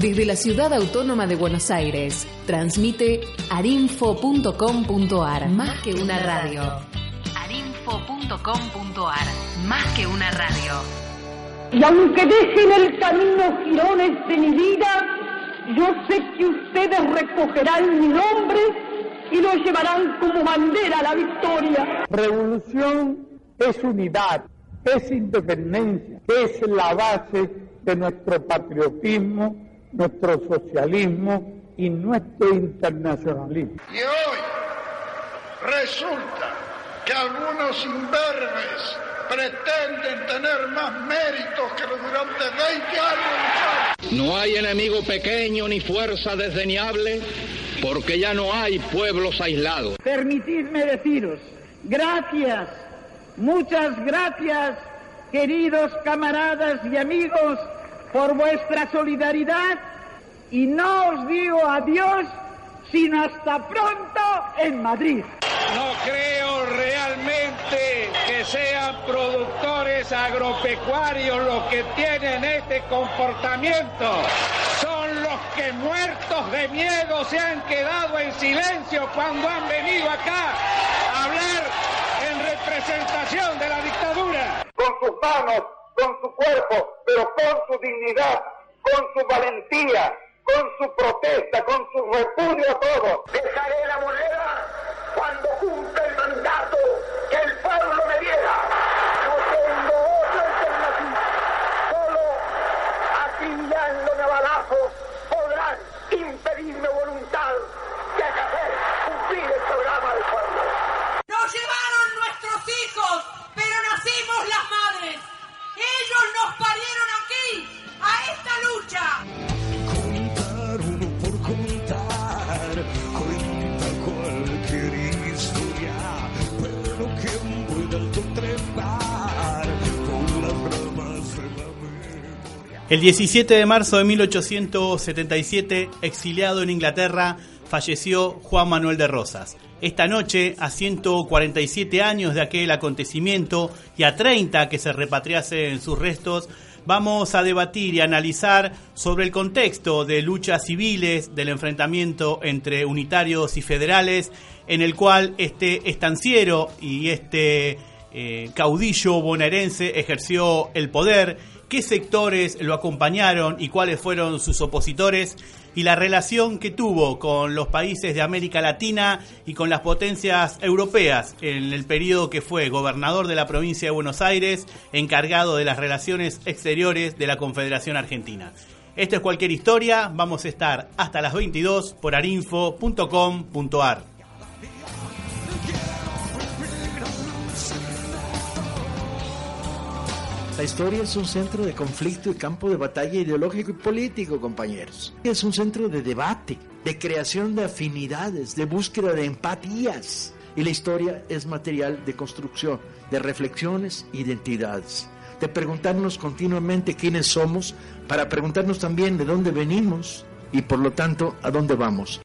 Desde la ciudad autónoma de Buenos Aires, transmite arinfo.com.ar. Más que una radio. arinfo.com.ar. Más que una radio. Y aunque dejen el camino girones de mi vida, yo sé que ustedes recogerán mi nombre y lo llevarán como bandera a la victoria. Revolución es unidad, es independencia, es la base de nuestro patriotismo, nuestro socialismo y nuestro internacionalismo. Y hoy resulta que algunos imberbes pretenden tener más méritos que durante 20 años. No hay enemigo pequeño ni fuerza desdeñable, porque ya no hay pueblos aislados. Permitidme deciros, gracias, muchas gracias, queridos camaradas y amigos, por vuestra solidaridad y no os digo adiós, sino hasta pronto en Madrid. No creo realmente que sean productores agropecuarios los que tienen este comportamiento. Son los que muertos de miedo se han quedado en silencio cuando han venido acá a hablar en representación de la dictadura. Con sus manos, con su cuerpo, pero con su dignidad, con su valentía, con su protesta, con su repudio a todo. Dejaré la moneda cuando cumpla el mandato que el pueblo me diera. No tengo otra alternativa. Solo acribillando navalazos podrán El 17 de marzo de 1877, exiliado en Inglaterra, falleció Juan Manuel de Rosas. Esta noche, a 147 años de aquel acontecimiento y a 30 que se repatriasen sus restos, vamos a debatir y analizar sobre el contexto de luchas civiles, del enfrentamiento entre unitarios y federales, en el cual este estanciero y este eh, caudillo bonaerense ejerció el poder, qué sectores lo acompañaron y cuáles fueron sus opositores, y la relación que tuvo con los países de América Latina y con las potencias europeas en el periodo que fue gobernador de la provincia de Buenos Aires, encargado de las relaciones exteriores de la Confederación Argentina. Esto es cualquier historia, vamos a estar hasta las 22 por arinfo.com.ar. La historia es un centro de conflicto y campo de batalla ideológico y político, compañeros. Es un centro de debate, de creación de afinidades, de búsqueda de empatías. Y la historia es material de construcción, de reflexiones, identidades. De preguntarnos continuamente quiénes somos, para preguntarnos también de dónde venimos y por lo tanto a dónde vamos.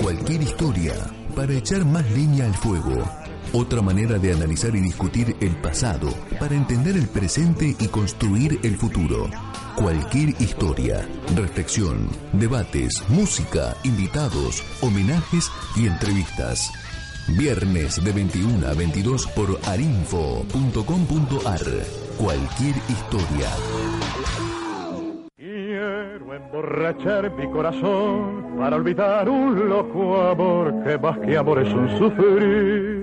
Cualquier historia para echar más leña al fuego. Otra manera de analizar y discutir el pasado para entender el presente y construir el futuro. Cualquier historia, reflexión, debates, música, invitados, homenajes y entrevistas. Viernes de 21 a 22 por arinfo.com.ar. Cualquier historia. Quiero emborrachar mi corazón para olvidar un loco amor que más que amor es un sufrir.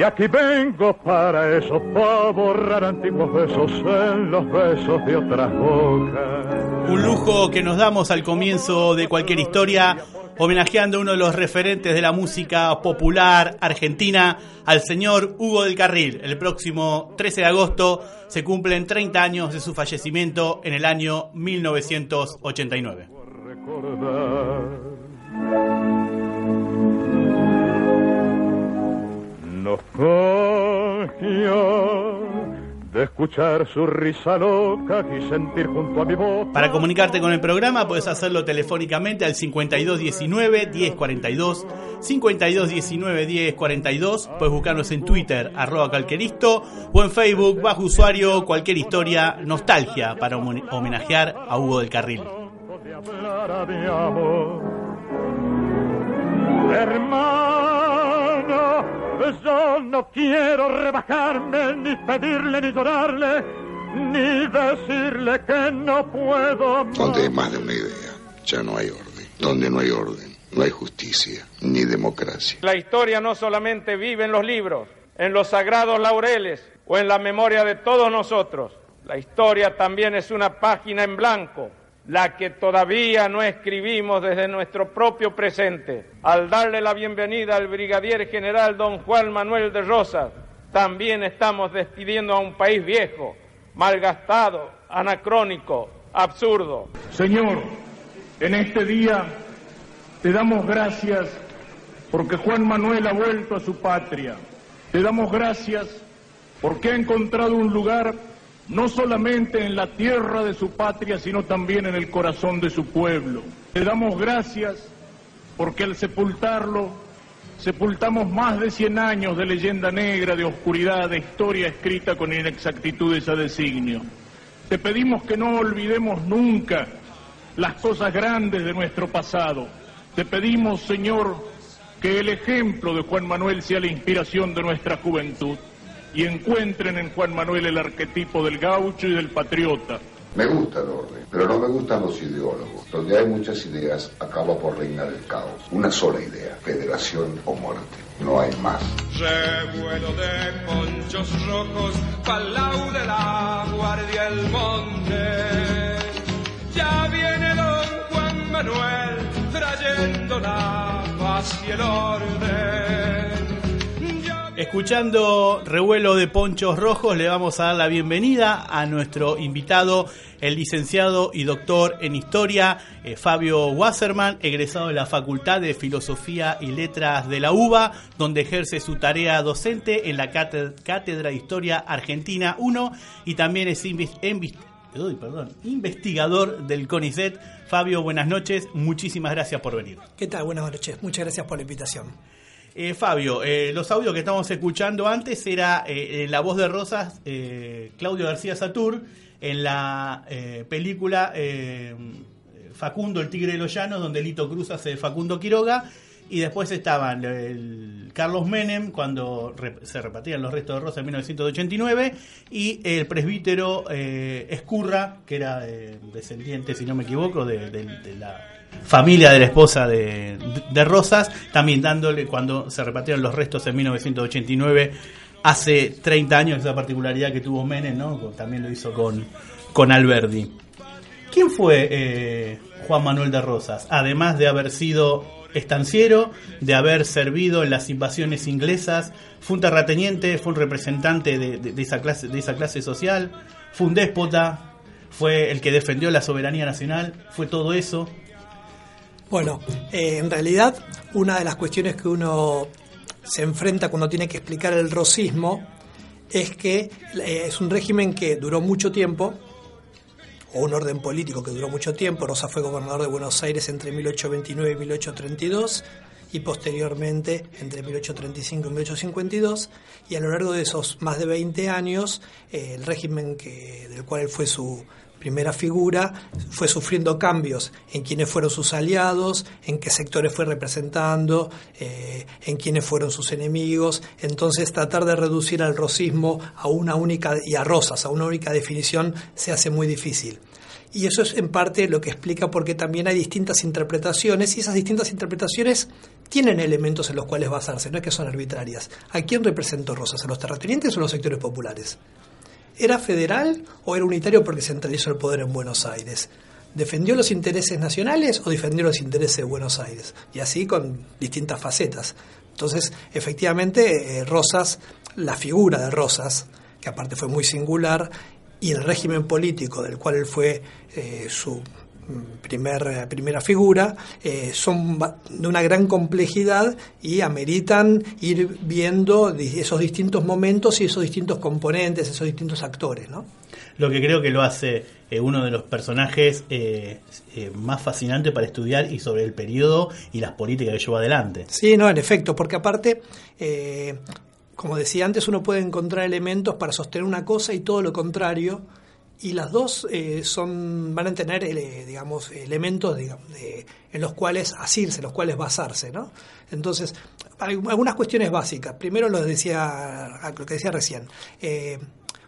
Y aquí vengo para eso, para borrar antiguos besos en los besos de otras bocas. Un lujo que nos damos al comienzo de cualquier historia, homenajeando a uno de los referentes de la música popular argentina, al señor Hugo del Carril. El próximo 13 de agosto se cumplen 30 años de su fallecimiento en el año 1989. De escuchar su risa loca y sentir junto a mi voz. Para comunicarte con el programa puedes hacerlo telefónicamente al 5219 1042, 5219 1042, puedes buscarnos en Twitter arroba calqueristo o en Facebook bajo usuario cualquier historia nostalgia para homenajear a Hugo del Carril. Hermano, yo no quiero rebajarme, ni pedirle, ni llorarle, ni decirle que no puedo más. Donde hay más de una idea, ya no hay orden. Donde no hay orden, no hay justicia, ni democracia. La historia no solamente vive en los libros, en los sagrados laureles o en la memoria de todos nosotros. La historia también es una página en blanco la que todavía no escribimos desde nuestro propio presente. Al darle la bienvenida al brigadier general don Juan Manuel de Rosas, también estamos despidiendo a un país viejo, malgastado, anacrónico, absurdo. Señor, en este día te damos gracias porque Juan Manuel ha vuelto a su patria. Te damos gracias porque ha encontrado un lugar no solamente en la tierra de su patria, sino también en el corazón de su pueblo. Le damos gracias porque al sepultarlo, sepultamos más de 100 años de leyenda negra, de oscuridad, de historia escrita con inexactitudes a designio. Te pedimos que no olvidemos nunca las cosas grandes de nuestro pasado. Te pedimos, Señor, que el ejemplo de Juan Manuel sea la inspiración de nuestra juventud y encuentren en Juan Manuel el arquetipo del gaucho y del patriota. Me gusta el orden, pero no me gustan los ideólogos. Donde hay muchas ideas, acaba por reinar el caos. Una sola idea, federación o muerte. No hay más. Revuelo de ponchos rojos, palau de la guardia el monte. Ya viene don Juan Manuel trayendo la paz y el orden. Escuchando revuelo de ponchos rojos, le vamos a dar la bienvenida a nuestro invitado, el licenciado y doctor en historia, eh, Fabio Wasserman, egresado de la Facultad de Filosofía y Letras de la UBA, donde ejerce su tarea docente en la Cátedra de Historia Argentina 1 y también es investigador del CONICET. Fabio, buenas noches, muchísimas gracias por venir. ¿Qué tal? Buenas noches, muchas gracias por la invitación. Eh, Fabio, eh, los audios que estábamos escuchando antes era eh, la voz de Rosas, Claudio García Satur, en la película Facundo, el Tigre de los Llanos, donde Lito Cruz hace Facundo Quiroga, y después estaban el Carlos Menem, cuando se repartían los restos de Rosas en 1989, y el presbítero Escurra, que era descendiente, si no me equivoco, de la familia de la esposa de, Rosas, también dándole cuando se repartieron los restos en 1989, hace 30 años, esa particularidad que tuvo Menem, ¿no? también lo hizo con, con Alberdi. ¿Quién fue eh, Juan Manuel de Rosas? Además de haber sido estanciero, de haber servido en las invasiones inglesas, fue un terrateniente, fue un representante de, esa, clase, de esa clase social, fue un déspota, fue el que defendió la soberanía nacional, fue todo eso. Bueno, eh, en realidad una de las cuestiones que uno se enfrenta cuando tiene que explicar el rosismo es que eh, es un régimen que duró mucho tiempo, o un orden político que duró mucho tiempo. Rosa fue gobernador de Buenos Aires entre 1829 y 1832 y posteriormente entre 1835 y 1852 y a lo largo de esos más de 20 años eh, el régimen que, del cual él fue su primera figura, fue sufriendo cambios en quiénes fueron sus aliados, en qué sectores fue representando, eh, en quiénes fueron sus enemigos. Entonces tratar de reducir al rosismo a una única, y a Rosas, a una única definición, se hace muy difícil. Y eso es en parte lo que explica por qué también hay distintas interpretaciones y esas distintas interpretaciones tienen elementos en los cuales basarse, no es que son arbitrarias. ¿A quién representó Rosas? ¿A los terratenientes o a los sectores populares? ¿Era federal o era unitario porque centralizó el poder en Buenos Aires? ¿Defendió los intereses nacionales o defendió los intereses de Buenos Aires? Y así con distintas facetas. Entonces, efectivamente, eh, Rosas, la figura de Rosas, que aparte fue muy singular, y el régimen político del cual él fue eh, su primer, eh, primera figura, eh, son de una gran complejidad y ameritan ir viendo esos distintos momentos y esos distintos componentes, esos distintos actores, ¿no? Lo que creo que lo hace eh, uno de los personajes eh, eh, más fascinantes para estudiar y sobre el periodo y las políticas que llevó adelante. Sí, no, en efecto, porque aparte, eh, como decía antes, uno puede encontrar elementos para sostener una cosa y todo lo contrario, y las dos eh, son van a tener, eh, digamos, elementos digamos, en los cuales asirse, los cuales basarse, ¿no? Entonces, hay algunas cuestiones básicas. Primero lo decía, lo que decía recién. Eh,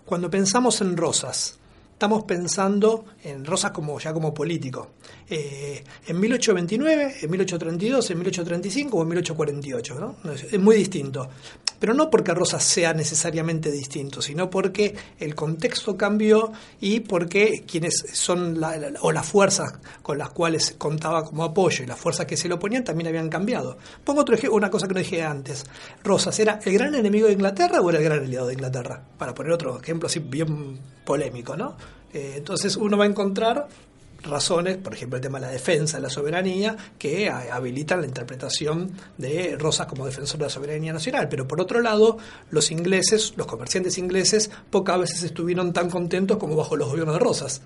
cuando pensamos en Rosas, estamos pensando en Rosas como ya como político. Eh, en 1829, en 1832, en 1835 o en 1848, ¿no? Es muy distinto. Pero no porque Rosas sea necesariamente distinto, sino porque el contexto cambió y porque quienes son la- o las fuerzas con las cuales contaba como apoyo y las fuerzas que se le oponían también habían cambiado. Pongo otro ejemplo, una cosa que no dije antes. Rosas, ¿era el gran enemigo de Inglaterra o era el gran aliado de Inglaterra? Para poner otro ejemplo así bien polémico, ¿no? Eh, entonces uno va a encontrar razones, por ejemplo el tema de la defensa de la soberanía, que habilitan la interpretación de Rosas como defensor de la soberanía nacional. Pero por otro lado, los ingleses, los comerciantes ingleses, pocas veces estuvieron tan contentos como bajo los gobiernos de Rosas.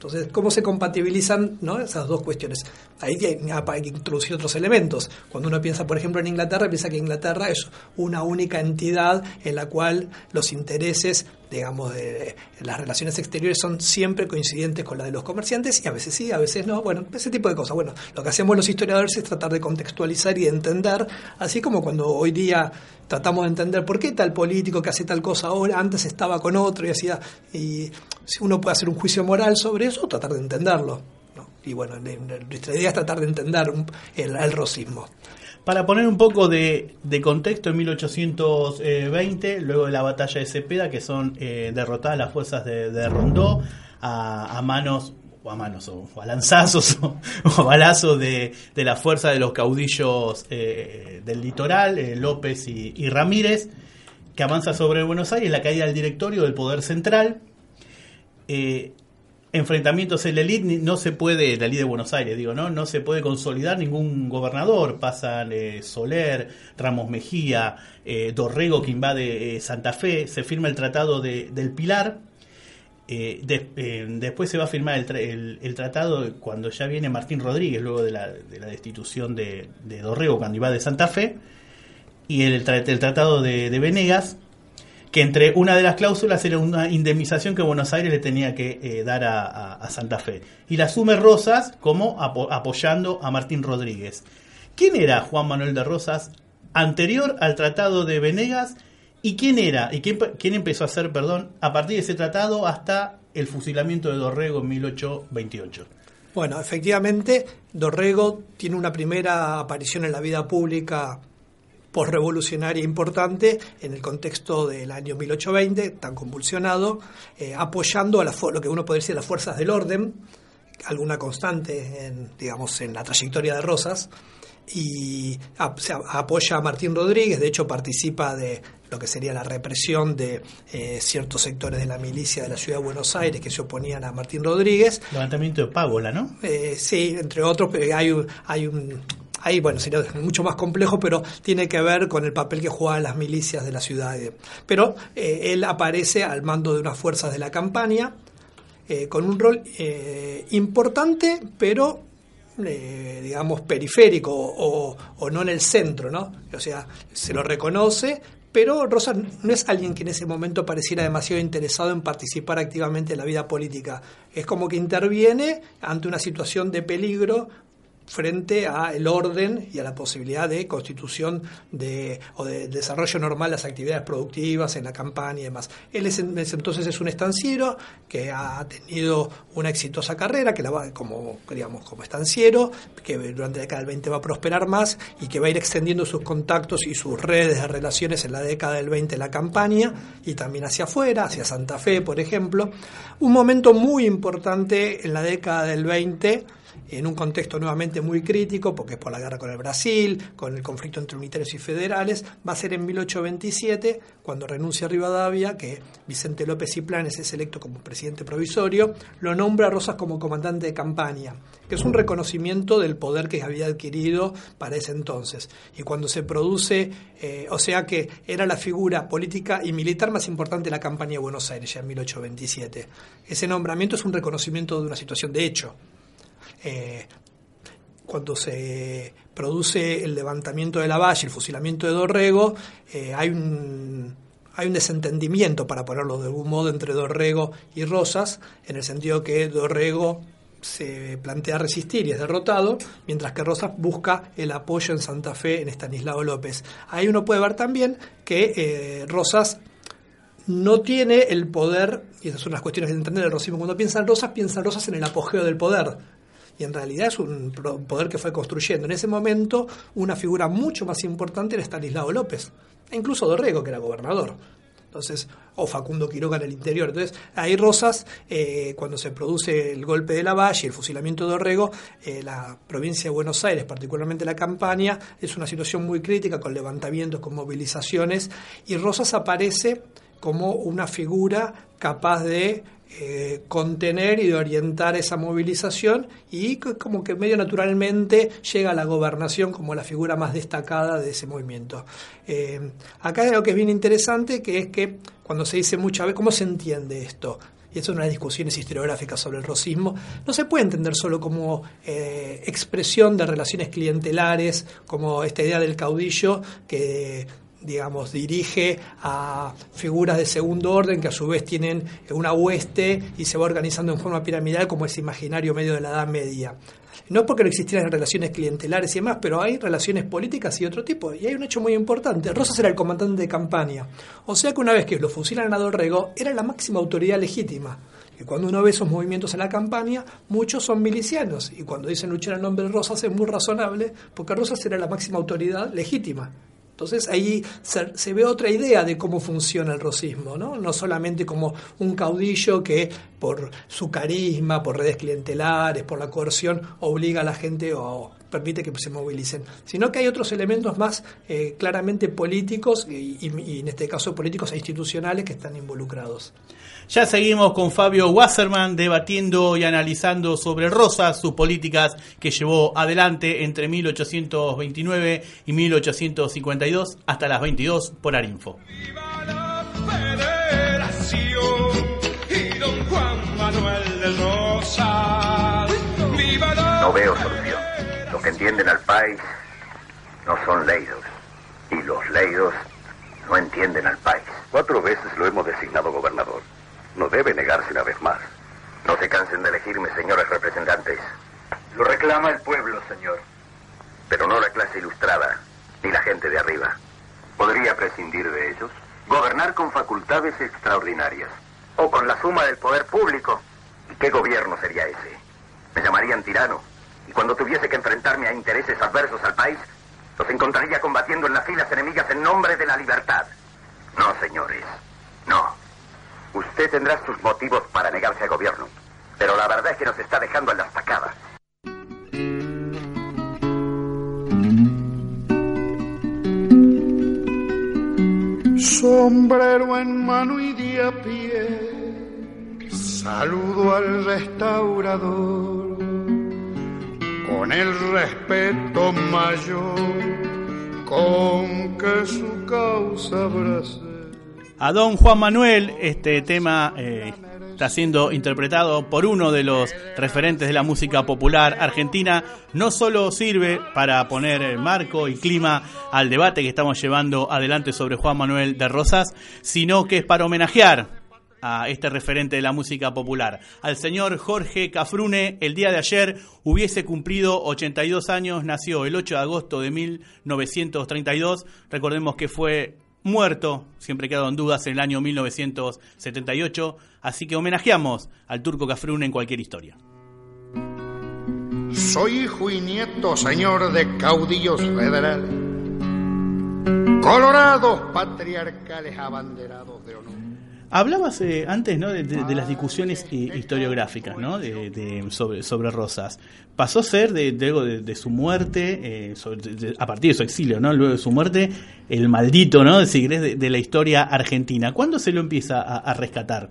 Entonces, ¿cómo se compatibilizan ¿no? esas dos cuestiones? Ahí hay que introducir otros elementos. Cuando uno piensa, por ejemplo, en Inglaterra, piensa que Inglaterra es una única entidad en la cual los intereses, digamos, de las relaciones exteriores son siempre coincidentes con la de los comerciantes y a veces sí, a veces no. Bueno, ese tipo de cosas. Bueno, lo que hacemos los historiadores es tratar de contextualizar y de entender, así como cuando hoy día tratamos de entender por qué tal político que hace tal cosa ahora, antes estaba con otro y hacía... Y si uno puede hacer un juicio moral sobre eso, tratar de entenderlo. Y bueno, nuestra idea es tratar de entender el, el rosismo. Para poner un poco de, contexto, en 1820, luego de la batalla de Cepeda, que son eh, derrotadas las fuerzas de, Rondó a, manos o a manos o, a lanzazos o, a balazos de, de la fuerza de los caudillos eh, del litoral, eh, López y Ramírez, que avanza sobre Buenos Aires, la caída del directorio del Poder Central. Enfrentamientos en la elite no se puede, la elite de Buenos Aires, digo, ¿no? No se puede consolidar ningún gobernador. Pasan eh, Soler, Ramos Mejía, eh, Dorrego que invade eh, Santa Fe, se firma el tratado de- del Pilar. De- después se va a firmar el, el- tratado cuando ya viene Martín Rodríguez, luego de la, de la destitución de, de Dorrego cuando invade Santa Fe, y el, el tratado de Venegas, que entre una de las cláusulas era una indemnización que Buenos Aires le tenía que eh, dar a, Santa Fe. Y la asume Rosas como apo- apoyando a Martín Rodríguez. ¿Quién era Juan Manuel de Rosas anterior al tratado de Venegas? ¿Y quién era? ¿Y quién, quién empezó a hacer, perdón, a partir de ese tratado hasta el fusilamiento de Dorrego en 1828? Bueno, efectivamente, Dorrego tiene una primera aparición en la vida pública postrevolucionaria importante en el contexto del año 1820, tan convulsionado, eh, apoyando a la, lo que uno puede decir las fuerzas del orden, alguna constante en, digamos, en la trayectoria de Rosas, y se apoya a Martín Rodríguez, de hecho participa de lo que sería la represión de eh, ciertos sectores de la milicia de la ciudad de Buenos Aires que se oponían a Martín Rodríguez, Levantamiento de Págola, ¿no? eh, sí, entre otros, pero hay un, hay un hay, bueno, sería mucho más complejo, pero tiene que ver con el papel que jugaban las milicias de la ciudad. Pero eh, él aparece al mando de unas fuerzas de la campaña, eh, con un rol eh, importante, pero digamos periférico o, o no en el centro, ¿no? O sea, se lo reconoce, pero Rosa no es alguien que en ese momento pareciera demasiado interesado en participar activamente en la vida política. Es como que interviene ante una situación de peligro frente al orden y a la posibilidad de constitución de, o de desarrollo normal de las actividades productivas en la campaña y demás. Él es, entonces es un estanciero que ha tenido una exitosa carrera, que la va como, digamos, como estanciero, que durante la década del 20 va a prosperar más y que va a ir extendiendo sus contactos y sus redes de relaciones en la década del 20 en la campaña y también hacia afuera, hacia Santa Fe, por ejemplo. Un momento muy importante en la década del 20 en un contexto nuevamente muy crítico, porque es por la guerra con el Brasil, con el conflicto entre unitarios y federales, va a ser en 1827, cuando renuncia Rivadavia, que Vicente López y Planes es electo como presidente provisorio, lo nombra a Rosas como comandante de campaña, que es un reconocimiento del poder que había adquirido para ese entonces. Y cuando se produce, eh, o sea que era la figura política y militar más importante de la campaña de Buenos Aires, ya en 1827. Ese nombramiento es un reconocimiento de una situación de hecho. Eh, cuando se produce el levantamiento de la valle, el fusilamiento de Dorrego, eh, hay un hay un desentendimiento, para ponerlo de algún modo, entre Dorrego y Rosas, en el sentido que Dorrego se plantea resistir y es derrotado, mientras que Rosas busca el apoyo en Santa Fe en Estanislao López. Ahí uno puede ver también que eh, Rosas no tiene el poder, y esas son las cuestiones de entender el rosismo, cuando piensa en Rosas, piensa en Rosas en el apogeo del poder, y en realidad es un poder que fue construyendo. En ese momento, una figura mucho más importante era Stanislao López, e incluso Dorrego, que era gobernador. Entonces, o Facundo Quiroga en el interior. Entonces, ahí Rosas, eh, cuando se produce el golpe de la Valle, el fusilamiento de Dorrego, eh, la provincia de Buenos Aires, particularmente la campaña, es una situación muy crítica con levantamientos, con movilizaciones, y Rosas aparece como una figura capaz de eh, contener y de orientar esa movilización y como que medio naturalmente llega a la gobernación como la figura más destacada de ese movimiento. Eh, acá hay algo que es bien interesante, que es que cuando se dice muchas veces, ¿cómo se entiende esto? y eso es una de las discusiones historiográficas sobre el rosismo, no se puede entender solo como eh, expresión de relaciones clientelares, como esta idea del caudillo que digamos, dirige a figuras de segundo orden que a su vez tienen una hueste y se va organizando en forma piramidal como ese imaginario medio de la Edad Media. No porque no existieran relaciones clientelares y demás, pero hay relaciones políticas y otro tipo. Y hay un hecho muy importante. Rosas era el comandante de campaña. O sea que una vez que lo fusilan a Dorrego, era la máxima autoridad legítima. Y cuando uno ve esos movimientos en la campaña, muchos son milicianos. Y cuando dicen luchar en nombre de Rosas es muy razonable, porque Rosas era la máxima autoridad legítima. Entonces ahí se, ve otra idea de cómo funciona el rosismo, ¿no? No solamente como un caudillo que por su carisma, por redes clientelares, por la coerción, obliga a la gente o permite que se movilicen, sino que hay otros elementos más eh, claramente políticos y, en este caso políticos e institucionales que están involucrados. Ya seguimos con Fabio Wasserman debatiendo y analizando sobre Rosas, sus políticas que llevó adelante entre 1829 y 1852 hasta las 22 por Arinfo. Viva la Federación y don Juan Manuel de Rosas. Viva la No veo solución. Los que entienden al país no son leídos y los leídos no entienden al país. Cuatro veces lo hemos designado gobernador. No debe negarse una vez más. No se cansen de elegirme, señores representantes. Lo reclama el pueblo, señor. Pero no la clase ilustrada, ni la gente de arriba. ¿Podría prescindir de ellos? Gobernar con facultades extraordinarias. O con la suma del poder público. ¿Y qué gobierno sería ese? Me llamarían tirano. Y cuando tuviese que enfrentarme a intereses adversos al país, los encontraría combatiendo en las filas enemigas en nombre de la libertad. No, señores. No. Usted tendrá sus motivos para negarse al gobierno, pero la verdad es que nos está dejando en la estacada. Sombrero en mano y de a pie, saludo al restaurador. Con el respeto mayor con que su causa abrace a don Juan Manuel. Este tema eh, está siendo interpretado por uno de los referentes de la música popular argentina. No solo sirve para poner marco y clima al debate que estamos llevando adelante sobre Juan Manuel de Rosas, sino que es para homenajear a este referente de la música popular. Al señor Jorge Cafrune, el día de ayer hubiese cumplido 82 años, nació el 8 de agosto de 1932. Recordemos que fue muerto, siempre quedado en dudas, en el año 1978, así que homenajeamos al turco Cafrún en cualquier historia. Soy hijo y nieto, señor de caudillos federales, colorados patriarcales abanderados de honor. Hablabas eh, antes ¿no? de, de- de las discusiones eh, historiográficas ¿no? de, de- sobre, sobre Rosas. Pasó a ser, de, de, luego de, de su muerte, eh, sobre- de- de- a partir de su exilio, ¿no? luego de su muerte, el maldito, ¿no? si querés, de, de la historia argentina. ¿Cuándo se lo empieza a, a rescatar?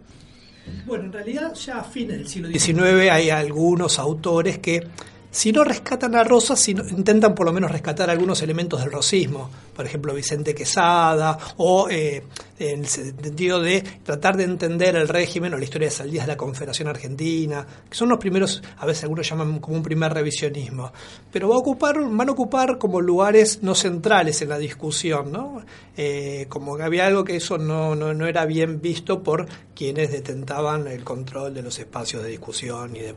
Bueno, en realidad ya a fines del siglo XIX hay algunos autores que, si no rescatan a Rosas, si no- intentan por lo menos rescatar algunos elementos del rosismo. Por ejemplo, Vicente Quesada, o eh, en el sentido de tratar de entender el régimen o la historia de Saldías de la Confederación Argentina, que son los primeros, a veces algunos llaman como un primer revisionismo. Pero va a ocupar, van a ocupar como lugares no centrales en la discusión, ¿no? Eh, como que había algo que eso no, no, no era bien visto por quienes detentaban el control de los espacios de discusión y de.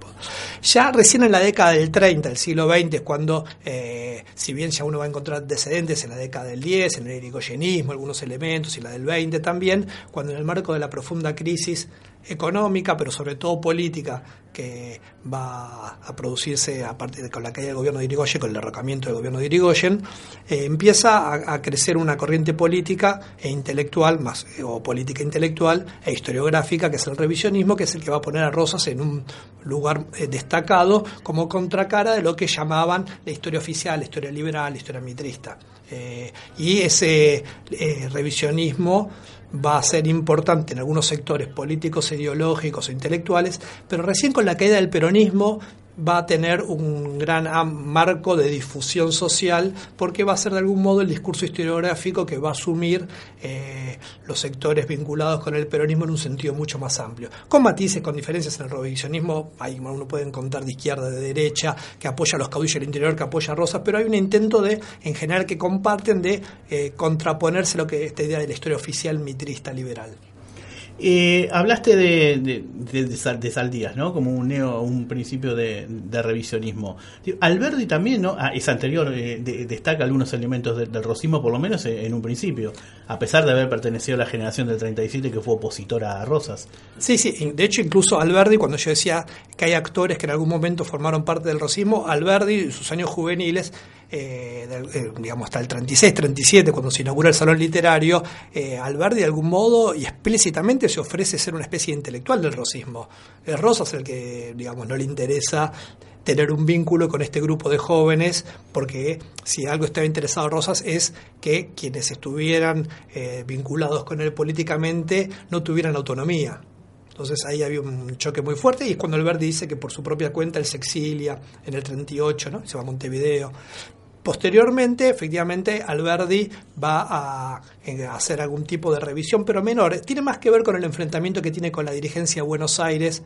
Ya recién en la década del 30, el siglo XX, es cuando, eh, si bien ya uno va a encontrar antecedentes en la década del 10, en el irigoyenismo, algunos elementos, y la del 20 también, cuando en el marco de la profunda crisis económica, pero sobre todo política, que va a producirse a partir de con la caída del gobierno de Irigoyen, con el derrocamiento del gobierno de Irigoyen, eh, empieza a, crecer una corriente política e intelectual, más eh, o política intelectual e historiográfica, que es el revisionismo, que es el que va a poner a Rosas en un lugar eh, destacado como contracara de lo que llamaban la historia oficial, la historia liberal, la historia mitrista. Eh, y ese eh, revisionismo va a ser importante en algunos sectores políticos, ideológicos o intelectuales, pero recién con la caída del peronismo va a tener un gran marco de difusión social porque va a ser de algún modo el discurso historiográfico que va a asumir eh, los sectores vinculados con el peronismo en un sentido mucho más amplio. Con matices, con diferencias en el revisionismo, hay, uno puede encontrar de izquierda, de derecha, que apoya a los caudillos del interior, que apoya a Rosas, pero hay un intento de, en general, que comparten de eh, contraponerse lo que esta idea de la historia oficial mitrista liberal. Eh, hablaste de, de, de- de Sal- de Saldías, ¿no? Como un neo, un principio de, revisionismo. Digo, Alberdi también, ¿no? Ah, es anterior, eh, de- destaca algunos elementos de- del rosismo, por lo menos en, en un principio, a pesar de haber pertenecido a la generación del 37 que fue opositora a Rosas. Sí, sí, de hecho incluso Alberdi, cuando yo decía que hay actores que en algún momento formaron parte del rosismo, Alberdi en sus años juveniles, eh, eh, digamos hasta el 36, 37, cuando se inaugura el Salón Literario, eh, Alberdi de algún modo y explícitamente se ofrece ser una especie de intelectual del rosismo. Es Rosas el que, digamos, no le interesa tener un vínculo con este grupo de jóvenes, porque si algo estaba interesado Rosas es que quienes estuvieran vinculados con él políticamente no tuvieran autonomía. Entonces ahí había un choque muy fuerte y es cuando Alberti dice que por su propia cuenta él se exilia en el 38, ¿no? se va a Montevideo. Posteriormente, efectivamente, Alberdi va a, eh, hacer algún tipo de revisión, pero menor. Tiene más que ver con el enfrentamiento que tiene con la dirigencia de Buenos Aires,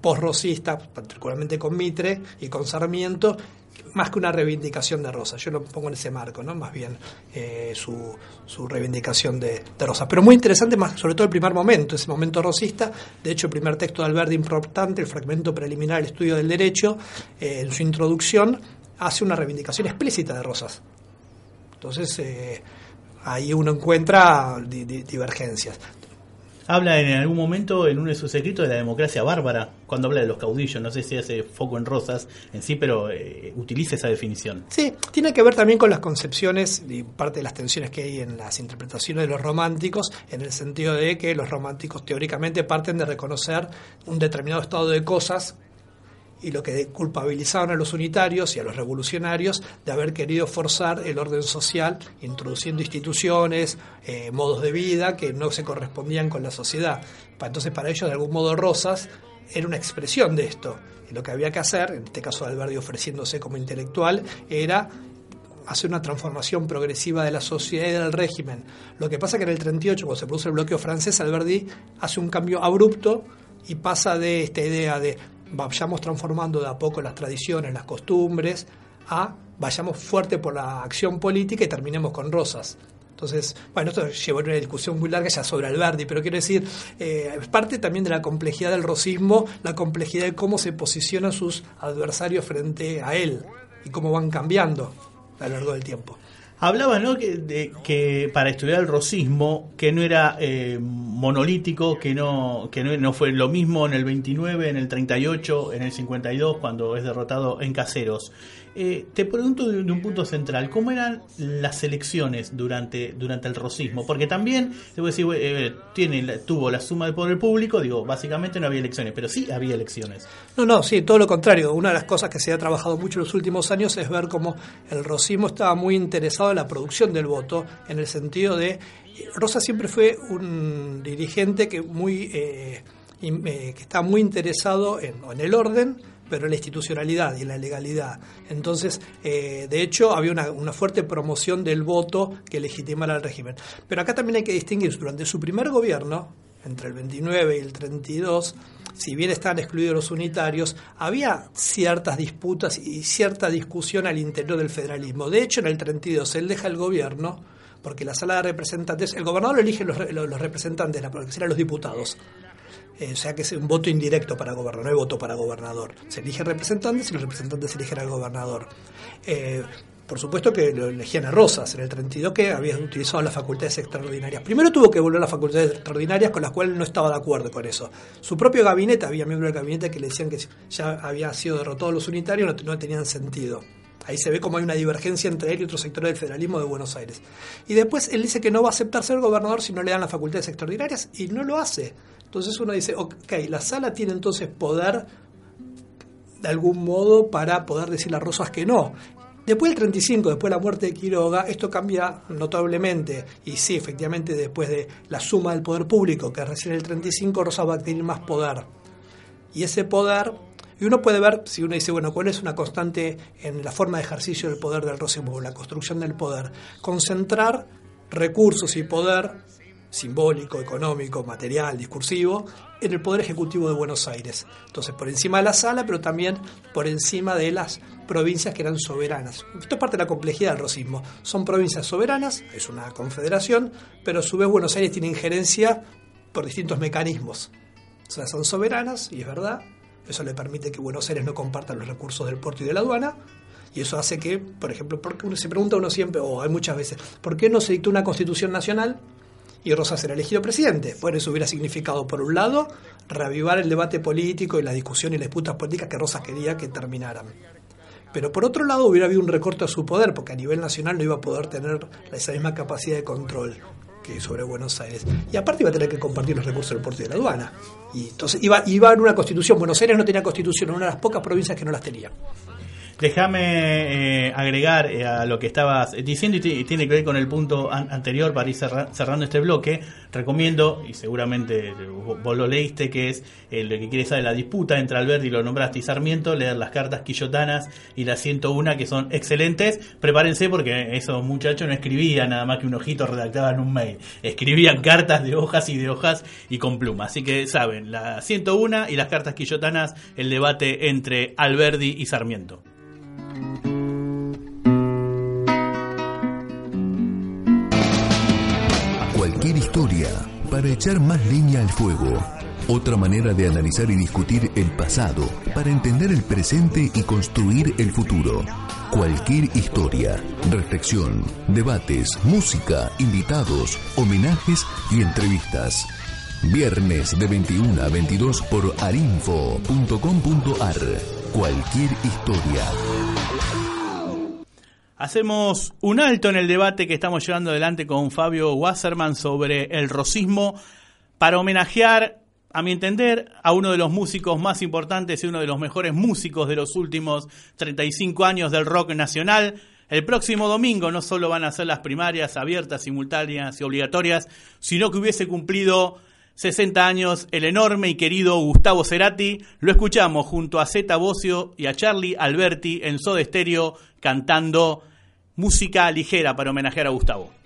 post-rosista, particularmente con Mitre y con Sarmiento, más que una reivindicación de Rosa. Yo lo pongo en ese marco, ¿no? Más bien eh, su, su reivindicación de, Rosa. Pero muy interesante, más, sobre todo el primer momento, ese momento rosista. De hecho, el primer texto de Alberti importante, el fragmento preliminar al estudio del derecho, eh, en su introducción, hace una reivindicación explícita de Rosas. Entonces, eh, ahí uno encuentra di- di- divergencias. Habla en algún momento en uno de sus escritos de la democracia bárbara, cuando habla de los caudillos, no sé si hace foco en Rosas en sí, pero eh, utiliza esa definición. Sí, tiene que ver también con las concepciones y parte de las tensiones que hay en las interpretaciones de los románticos, en el sentido de que los románticos teóricamente parten de reconocer un determinado estado de cosas y lo que culpabilizaban a los unitarios y a los revolucionarios de haber querido forzar el orden social, introduciendo instituciones, eh, modos de vida que no se correspondían con la sociedad. Entonces, para ellos, de algún modo, Rosas era una expresión de esto. Y lo que había que hacer, en este caso Alberti ofreciéndose como intelectual, era hacer una transformación progresiva de la sociedad y del régimen. Lo que pasa que en el 38, cuando se produce el bloqueo francés, Alberti hace un cambio abrupto y pasa de esta idea de vayamos transformando de a poco las tradiciones, las costumbres, a vayamos fuerte por la acción política y terminemos con rosas. Entonces, bueno, esto llevó a una discusión muy larga ya sobre Alberti, pero quiero decir, eh, es parte también de la complejidad del rosismo, la complejidad de cómo se posicionan sus adversarios frente a él y cómo van cambiando a lo largo del tiempo. Hablaba, ¿no? Que, de, que para estudiar el rosismo, que no era eh, monolítico, que no que no, no, fue lo mismo en el 29, en el 38, en el 52, cuando es derrotado en Caseros. Eh, te pregunto de, un punto central, ¿cómo eran las elecciones durante, durante el rosismo? Porque también, debo decir, eh, tiene, tuvo la suma de poder público, digo, básicamente no había elecciones, pero sí había elecciones. No, no, sí, todo lo contrario. Una de las cosas que se ha trabajado mucho en los últimos años es ver cómo el rosismo estaba muy interesado en la producción del voto, en el sentido de... Rosa siempre fue un dirigente que muy... Eh, que está muy interesado en el orden, pero la institucionalidad y la legalidad. Entonces, eh, de hecho, había una, fuerte promoción del voto que legitimara al régimen. Pero acá también hay que distinguir, durante su primer gobierno, entre el 29 y el 32, si bien estaban excluidos los unitarios, había ciertas disputas y cierta discusión al interior del federalismo. De hecho, en el 32 él deja el gobierno porque la sala de representantes, el gobernador elige los, los representantes, porque serán los diputados. Eh, o sea que es un voto indirecto para gobernador, no hay voto para gobernador. Se eligen representantes y los representantes eligen al gobernador. Eh, por supuesto que lo elegían a Rosas en el 32, que había utilizado las facultades extraordinarias. Primero tuvo que volver a las facultades extraordinarias, con las cuales no estaba de acuerdo con eso. Su propio gabinete, había miembros del gabinete que le decían que ya había sido derrotado los unitarios, no, no tenían sentido. Ahí se ve como hay una divergencia entre él y otros sectores del federalismo de Buenos Aires. Y después él dice que no va a aceptar ser gobernador si no le dan las facultades extraordinarias y no lo hace. Entonces uno dice, ok, la sala tiene entonces poder de algún modo para poder decirle a Rosas que no. Después del 35, después de la muerte de Quiroga, esto cambia notablemente. Y sí, efectivamente, después de la suma del poder público, que recién el 35, Rosas va a tener más poder. Y ese poder, y uno puede ver, si uno dice, bueno, ¿cuál es una constante en la forma de ejercicio del poder del Rosimo, la construcción del poder? Concentrar recursos y poder simbólico, económico, material, discursivo, en el Poder Ejecutivo de Buenos Aires. Entonces, por encima de la sala, pero también por encima de las provincias que eran soberanas. Esto es parte de la complejidad del rosismo. Son provincias soberanas, es una confederación, pero a su vez Buenos Aires tiene injerencia por distintos mecanismos. O sea, son soberanas, y es verdad, eso le permite que Buenos Aires no comparta los recursos del puerto y de la aduana, y eso hace que, por ejemplo, porque uno se pregunta uno siempre, o hay muchas veces, ¿por qué no se dictó una constitución nacional y Rosas era elegido presidente. Bueno, eso hubiera significado, por un lado, reavivar el debate político y la discusión y las disputas políticas que Rosas quería que terminaran. Pero por otro lado, hubiera habido un recorte a su poder, porque a nivel nacional no iba a poder tener esa misma capacidad de control que sobre Buenos Aires. Y aparte iba a tener que compartir los recursos del puerto y de la aduana. Y entonces iba, iba haber una constitución. Buenos Aires no tenía constitución, era una de las pocas provincias que no las tenía. Déjame eh, agregar eh, a lo que estabas diciendo y, tiene que ver con el punto an anterior para ir cerra cerrando este bloque. Recomiendo, y seguramente vos lo leíste, que es eh, lo que quiere saber la disputa entre Alberti, lo nombraste, y Sarmiento, leer las cartas quillotanas y las 101 que son excelentes. Prepárense porque esos muchachos no escribían nada más que un ojito redactaban un mail. Escribían cartas de hojas y de hojas y con pluma. Así que saben, la 101 y las cartas quillotanas, el debate entre Alberdi y Sarmiento. Cualquier historia para echar más leña al fuego. Otra manera de analizar y discutir el pasado para entender el presente y construir el futuro. Cualquier historia, reflexión, debates, música, invitados, homenajes y entrevistas. Viernes de 21 a 22 por arinfo.com.ar. Cualquier historia. Hacemos un alto en el debate que estamos llevando adelante con Fabio Wasserman sobre el rosismo para homenajear, a mi entender, a uno de los músicos más importantes y uno de los mejores músicos de los últimos 35 años del rock nacional. El próximo domingo no solo van a ser las primarias abiertas, simultáneas y obligatorias, sino que hubiese cumplido 60 años el enorme y querido Gustavo Cerati. Lo escuchamos junto a Zeta Bocio y a Charlie Alberti en Soda Stereo cantando música ligera para homenajear a Gustavo.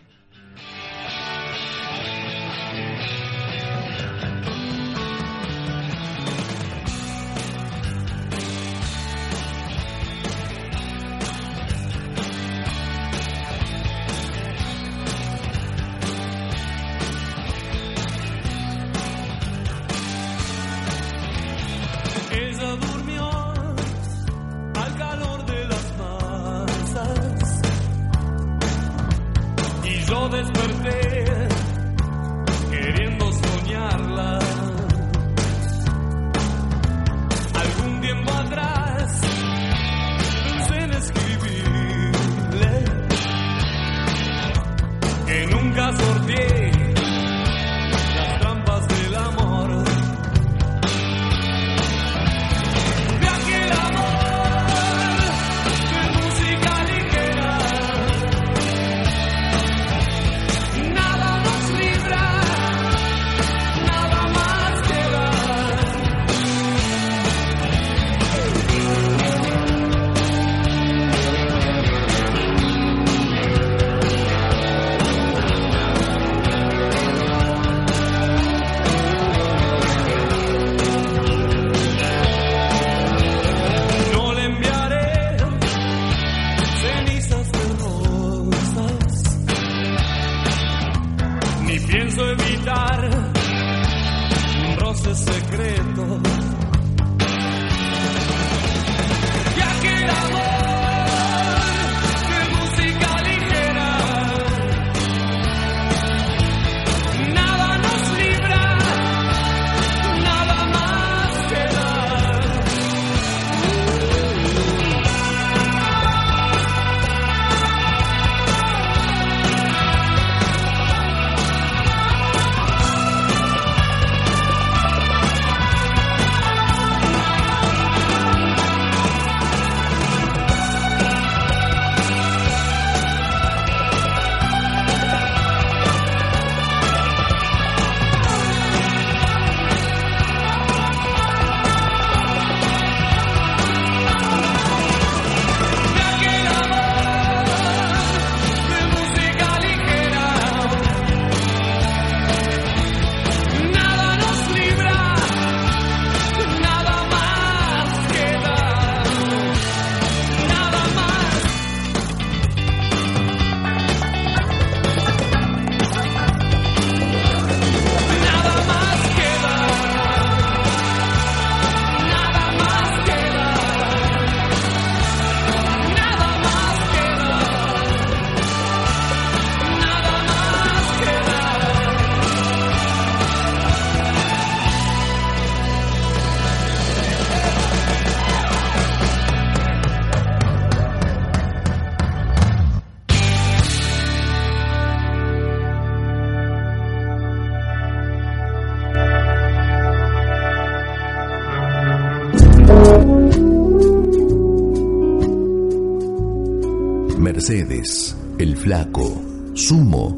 Sumo,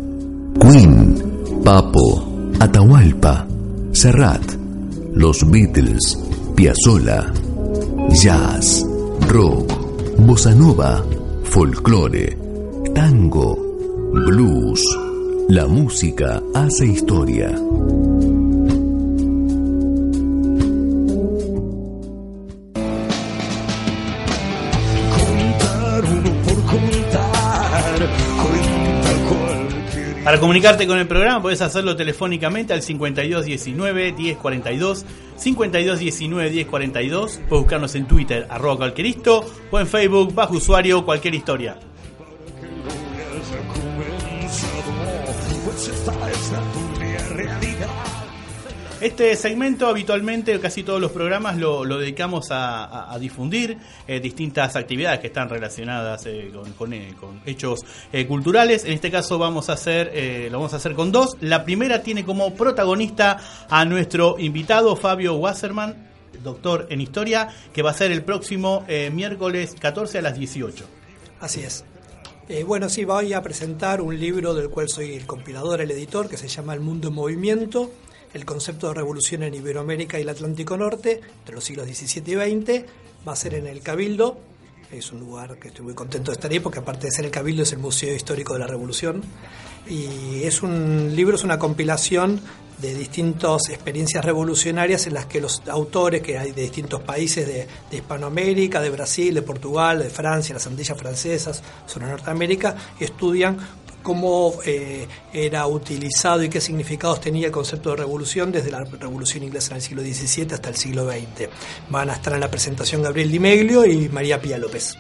Queen, Papo, Atahualpa, Serrat, Los Beatles, Piazzolla, Jazz, Rock, Bossa Nova, Folclore, Tango, Blues. La música hace historia. Para comunicarte con el programa puedes hacerlo telefónicamente al 5219 1042, 5219 1042, puedes buscarnos en Twitter, arroba cualquieristo, o en Facebook, bajo usuario cualquier historia. Este segmento habitualmente, casi todos los programas lo, dedicamos a, difundir eh, distintas actividades que están relacionadas eh, eh, con hechos culturales. En este caso vamos a hacer, lo vamos a hacer con dos. La primera tiene como protagonista a nuestro invitado Fabio Wasserman, doctor en historia, que va a ser el próximo miércoles 14 a las 18. Así es. Bueno, sí, voy a presentar un libro del cual soy el compilador, el editor, que se llama El Mundo en Movimiento, el concepto de revolución en Iberoamérica y el Atlántico Norte, entre los siglos XVII y XX. Va a ser en el Cabildo, es un lugar que estoy muy contento de estar ahí, porque aparte de ser el Cabildo es el Museo Histórico de la Revolución. Y es un libro, es una compilación de distintas experiencias revolucionarias en las que los autores que hay de distintos países de, de Hispanoamérica, de Brasil, de Portugal, de Francia, las Antillas francesas, sobre Norteamérica, estudian cómo eh, era utilizado y qué significados tenía el concepto de revolución desde la revolución inglesa en el siglo XVII hasta el siglo XX. Van a estar en la presentación Gabriel Di Meglio y María Pía López.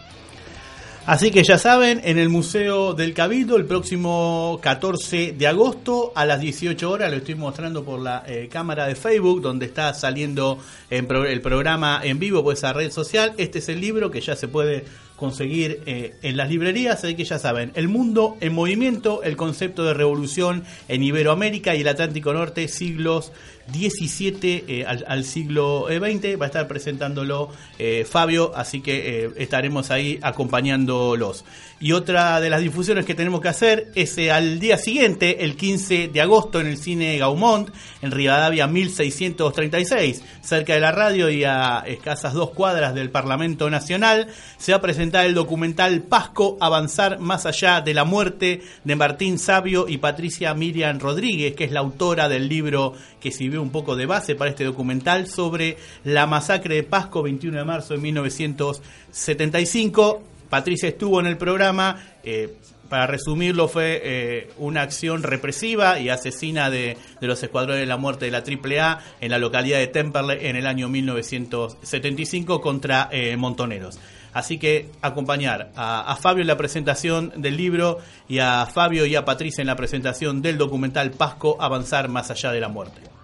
Así que ya saben, en el Museo del Cabildo, el próximo 14 de agosto a las 18 horas, lo estoy mostrando por la eh, cámara de Facebook, donde está saliendo el programa en vivo por esa red social. Este es el libro que ya se puede conseguir eh, en las librerías, así que ya saben, El Mundo en Movimiento, el concepto de revolución en Iberoamérica y el Atlántico Norte, siglos 17 eh, al, siglo eh, XX. Va a estar presentándolo eh, Fabio, así que eh, estaremos ahí acompañándolos. Y otra de las difusiones que tenemos que hacer es eh, al día siguiente, el 15 de agosto, en el cine Gaumont, en Rivadavia 1636, cerca de la radio y a escasas dos cuadras del Parlamento Nacional, se va a presentar el documental Pasco, Avanzar más allá de la muerte de Martín Sabio y Patricia Miriam Rodríguez, que es la autora del libro que sirvió un poco de base para este documental sobre la masacre de Pasco, 21 de marzo de 1975. Patricia estuvo en el programa. eh, para resumirlo, fue eh, una acción represiva y asesina de, de los escuadrones de la muerte de la AAA en la localidad de Temperley en el año 1975 contra eh, montoneros. Así que acompañar a, a Fabio en la presentación del libro y a Fabio y a Patricia en la presentación del documental Pasco, Avanzar más allá de la muerte.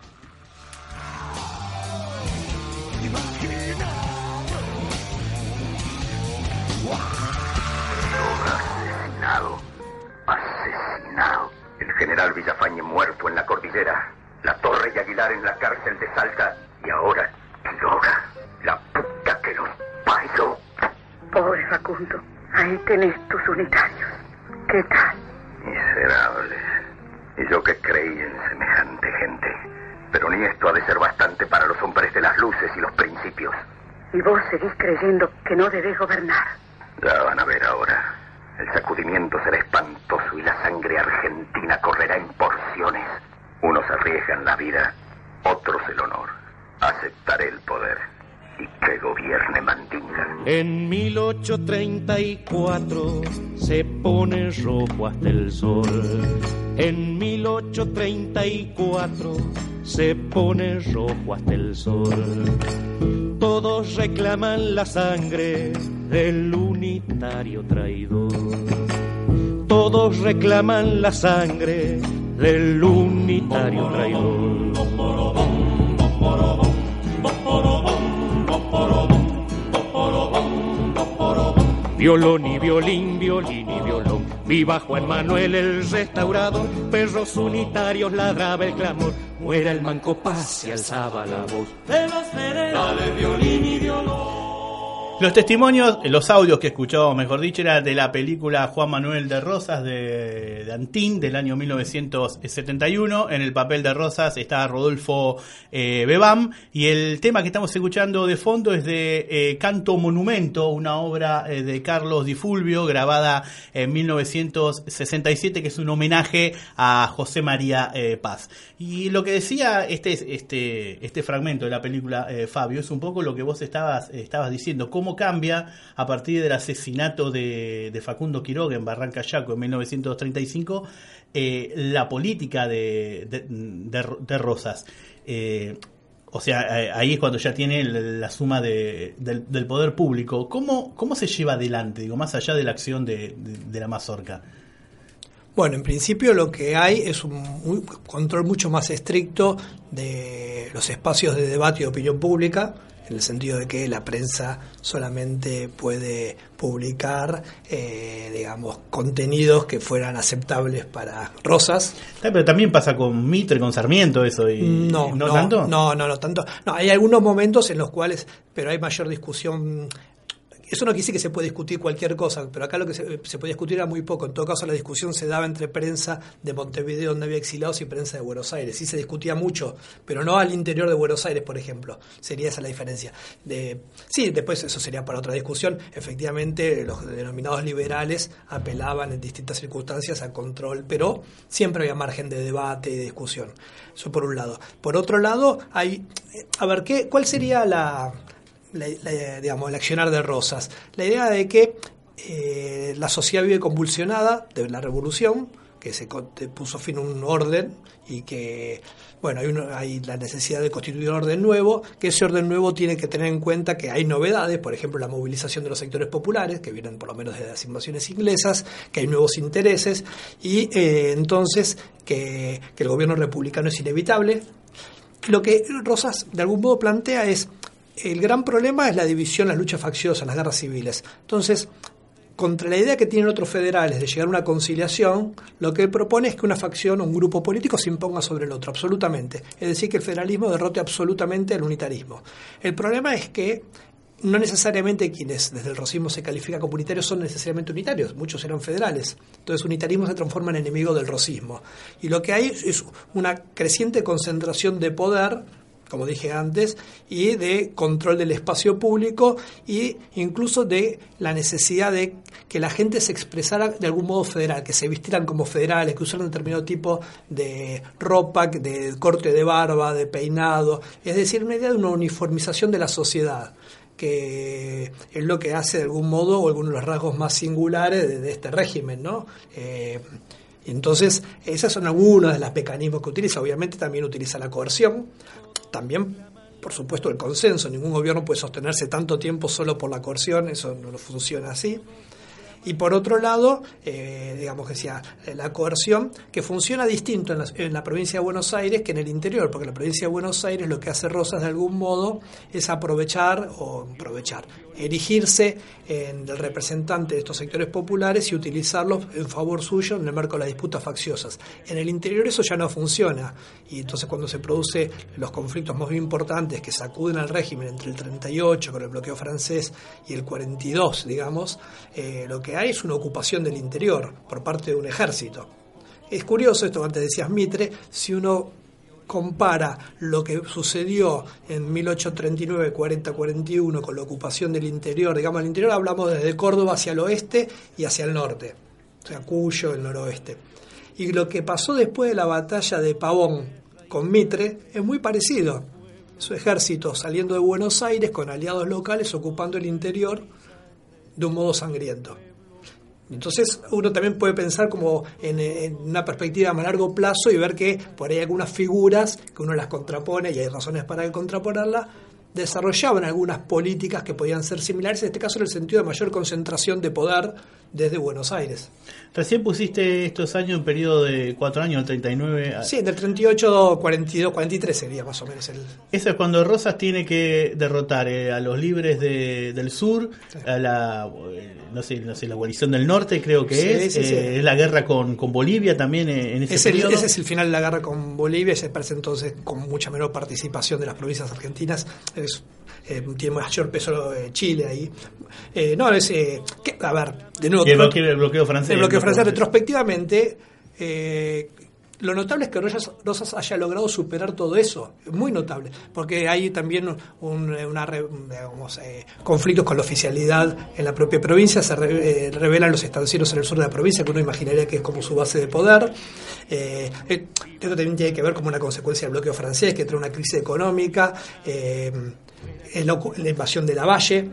General Villafañe muerto en la cordillera. La Torre y Aguilar en la cárcel de Salta. Y ahora, Quiroga. La puta que los parió. Pobre Facundo, ahí tenés tus unitarios. ¿Qué tal? Miserables. Y yo que creí en semejante gente. Pero ni esto ha de ser bastante para los hombres de las luces y los principios. Y vos seguís creyendo que no debés gobernar. Ya van a ver ahora. El sacudimiento será espantoso y la sangre argentina correrá en porciones. Unos arriesgan la vida, otros el honor. Aceptaré el poder y que gobierne Mandinga. En 1834 se pone rojo hasta el sol. En 1834 se pone rojo hasta el sol. Todos reclaman la sangre del unitario traidor. Todos reclaman la sangre del unitario traidor. Violón y violín, violín y violón. Viva Juan Manuel el restaurador. Perros unitarios ladraba el clamor. Muera el manco paz y alzaba la voz. De los federales, violín y violón. Los testimonios, los audios que escuchamos, mejor dicho, era de la película Juan Manuel de Rosas de, de Antín del año 1971. En el papel de Rosas está Rodolfo eh, Bebam y el tema que estamos escuchando de fondo es de eh, Canto Monumento, una obra eh, de Carlos Di Fulvio grabada en 1967 que es un homenaje a José María eh, Paz. Y lo que decía este, este, este fragmento de la película, Fabio, es un poco lo que vos estabas, estabas diciendo, cómo cambia a partir del asesinato de, Facundo Quiroga en Barranca Yaco en 1935 eh, la política de, Rosas. Eh, o sea, eh, ahí es cuando ya tiene la suma de- del, poder público. ¿Cómo, ¿Cómo se lleva adelante, digo, más allá de la acción de, la mazorca? Bueno, en principio lo que hay es un control mucho más estricto de los espacios de debate y opinión pública, en el sentido de que la prensa solamente puede publicar, eh, digamos, contenidos que fueran aceptables para Rosas. Pero también pasa con Mitre, con Sarmiento, eso. Y, No, no, tanto? No, no, no tanto. No, hay algunos momentos en los cuales, pero hay mayor discusión. Eso no quiere decir que se puede discutir cualquier cosa, pero acá lo que se, se podía discutir era muy poco. En todo caso, la discusión se daba entre prensa de Montevideo, donde había exiliados, y prensa de Buenos Aires. Sí se discutía mucho, pero no al interior de Buenos Aires, por ejemplo. Sería esa la diferencia. Sí, después eso sería para otra discusión. Efectivamente, los denominados liberales apelaban en distintas circunstancias a control, pero siempre había margen de debate y de discusión. Eso por un lado. Por otro lado, hay. A ver, ¿qué, ¿cuál sería la, la- digamos, el accionar de Rosas? La idea de que eh, la sociedad vive convulsionada de la revolución, que se puso fin a un orden y que, bueno, hay, hay la necesidad de constituir un orden nuevo, que ese orden nuevo tiene que tener en cuenta que hay novedades, por ejemplo, la movilización de los sectores populares, que vienen por lo menos de las invasiones inglesas, que hay nuevos intereses y eh, entonces que el gobierno republicano es inevitable, lo que Rosas de algún modo plantea es el gran problema es la división, las luchas facciosas, las guerras civiles. Entonces, contra la idea que tienen otros federales de llegar a una conciliación, lo que propone es que una facción o un grupo político se imponga sobre el otro, absolutamente. Es decir, que el federalismo derrote absolutamente al unitarismo. El problema es que no necesariamente quienes desde el rosismo se califican como unitarios son necesariamente unitarios, muchos eran federales. Entonces, unitarismo se transforma en enemigo del rosismo. Y lo que hay es una creciente concentración de poder como dije antes, y de control del espacio público e incluso de la necesidad de que la gente se expresara de algún modo federal, que se vistieran como federales, que usaran determinado tipo de ropa, de corte de barba, de peinado, es decir, una idea de una uniformización de la sociedad que es lo que hace de algún modo o algunos de los rasgos más singulares de, este régimen, ¿no? Eh, entonces, esas son algunos de los mecanismos que utiliza. Obviamente también utiliza la coerción, también, por supuesto, el consenso. Ningún gobierno puede sostenerse tanto tiempo solo por la coerción, eso no funciona así. Y por otro lado, eh, digamos que sea la coerción, que funciona distinto en la, provincia de Buenos Aires que en el interior, porque la provincia de Buenos Aires lo que hace Rosas de algún modo es aprovechar, o aprovechar, erigirse en el representante de estos sectores populares y utilizarlos en favor suyo en el marco de las disputas facciosas. En el interior eso ya no funciona, y entonces cuando se producen los conflictos más importantes que sacuden al régimen entre el 38 con el bloqueo francés y el 42, digamos, eh, lo que es una ocupación del interior por parte de un ejército. Es curioso esto que antes decías Mitre, si uno compara lo que sucedió en 1839, 40, 41 con la ocupación del interior, digamos, el interior hablamos desde Córdoba hacia el oeste y hacia el norte, o sea, Cuyo, el noroeste. Y lo que pasó después de la batalla de Pavón con Mitre es muy parecido. Su ejército saliendo de Buenos Aires con aliados locales ocupando el interior de un modo sangriento. Entonces uno también puede pensar como en, una perspectiva a largo plazo y ver que por ahí algunas figuras que uno las contrapone y hay razones para contraponerlas, desarrollaban algunas políticas que podían ser similares, en este caso en el sentido de mayor concentración de poder desde Buenos Aires. Recién pusiste estos años, un periodo de cuatro años, del 39. A... Sí, del 38 42, 43 sería más o menos el. Eso es cuando Rosas tiene que derrotar eh, a los libres de, del sur, sí. a la, eh, no sé, no sé, la coalición del norte, creo que sí, es. Sí, eh, es la guerra con, con Bolivia también eh, en ese es periodo. El, ese es el final de la guerra con Bolivia, se parece entonces con mucha menor participación de las provincias argentinas. Es, eh, tiene mayor peso Chile ahí. Eh, no, es, eh, que- a ver, de nuevo... Y el bloqueo, el bloqueo francés. el bloqueo francés retrospectivamente, eh, lo notable es que Rosas, Rosas haya logrado superar todo eso, muy notable, porque hay también un, una, re- digamos, conflictos con la oficialidad en la propia provincia, se re- revelan los estancieros en el sur de la provincia, que uno imaginaría que es como su base de poder. Esto también tiene que ver como una consecuencia del bloqueo francés, que trae una crisis económica, eh, la, invasión de la Valle.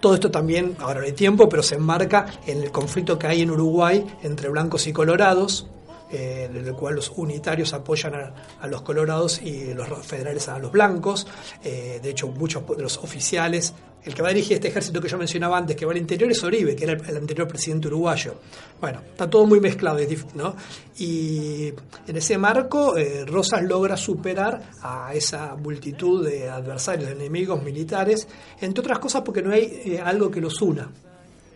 Todo esto también, ahora no hay tiempo, pero se enmarca en el conflicto que hay en Uruguay entre blancos y colorados, eh, en el cual los unitarios apoyan a, los colorados y los federales a los blancos. Eh, de hecho, muchos de los oficiales, el que va a dirigir este ejército que yo mencionaba antes, que va al interior, es Oribe, que era el, anterior presidente uruguayo. Bueno, está todo muy mezclado, ¿no? Y en ese marco, eh, Rosas logra superar a esa multitud de adversarios, de enemigos militares, entre otras cosas porque no hay eh, algo que los una.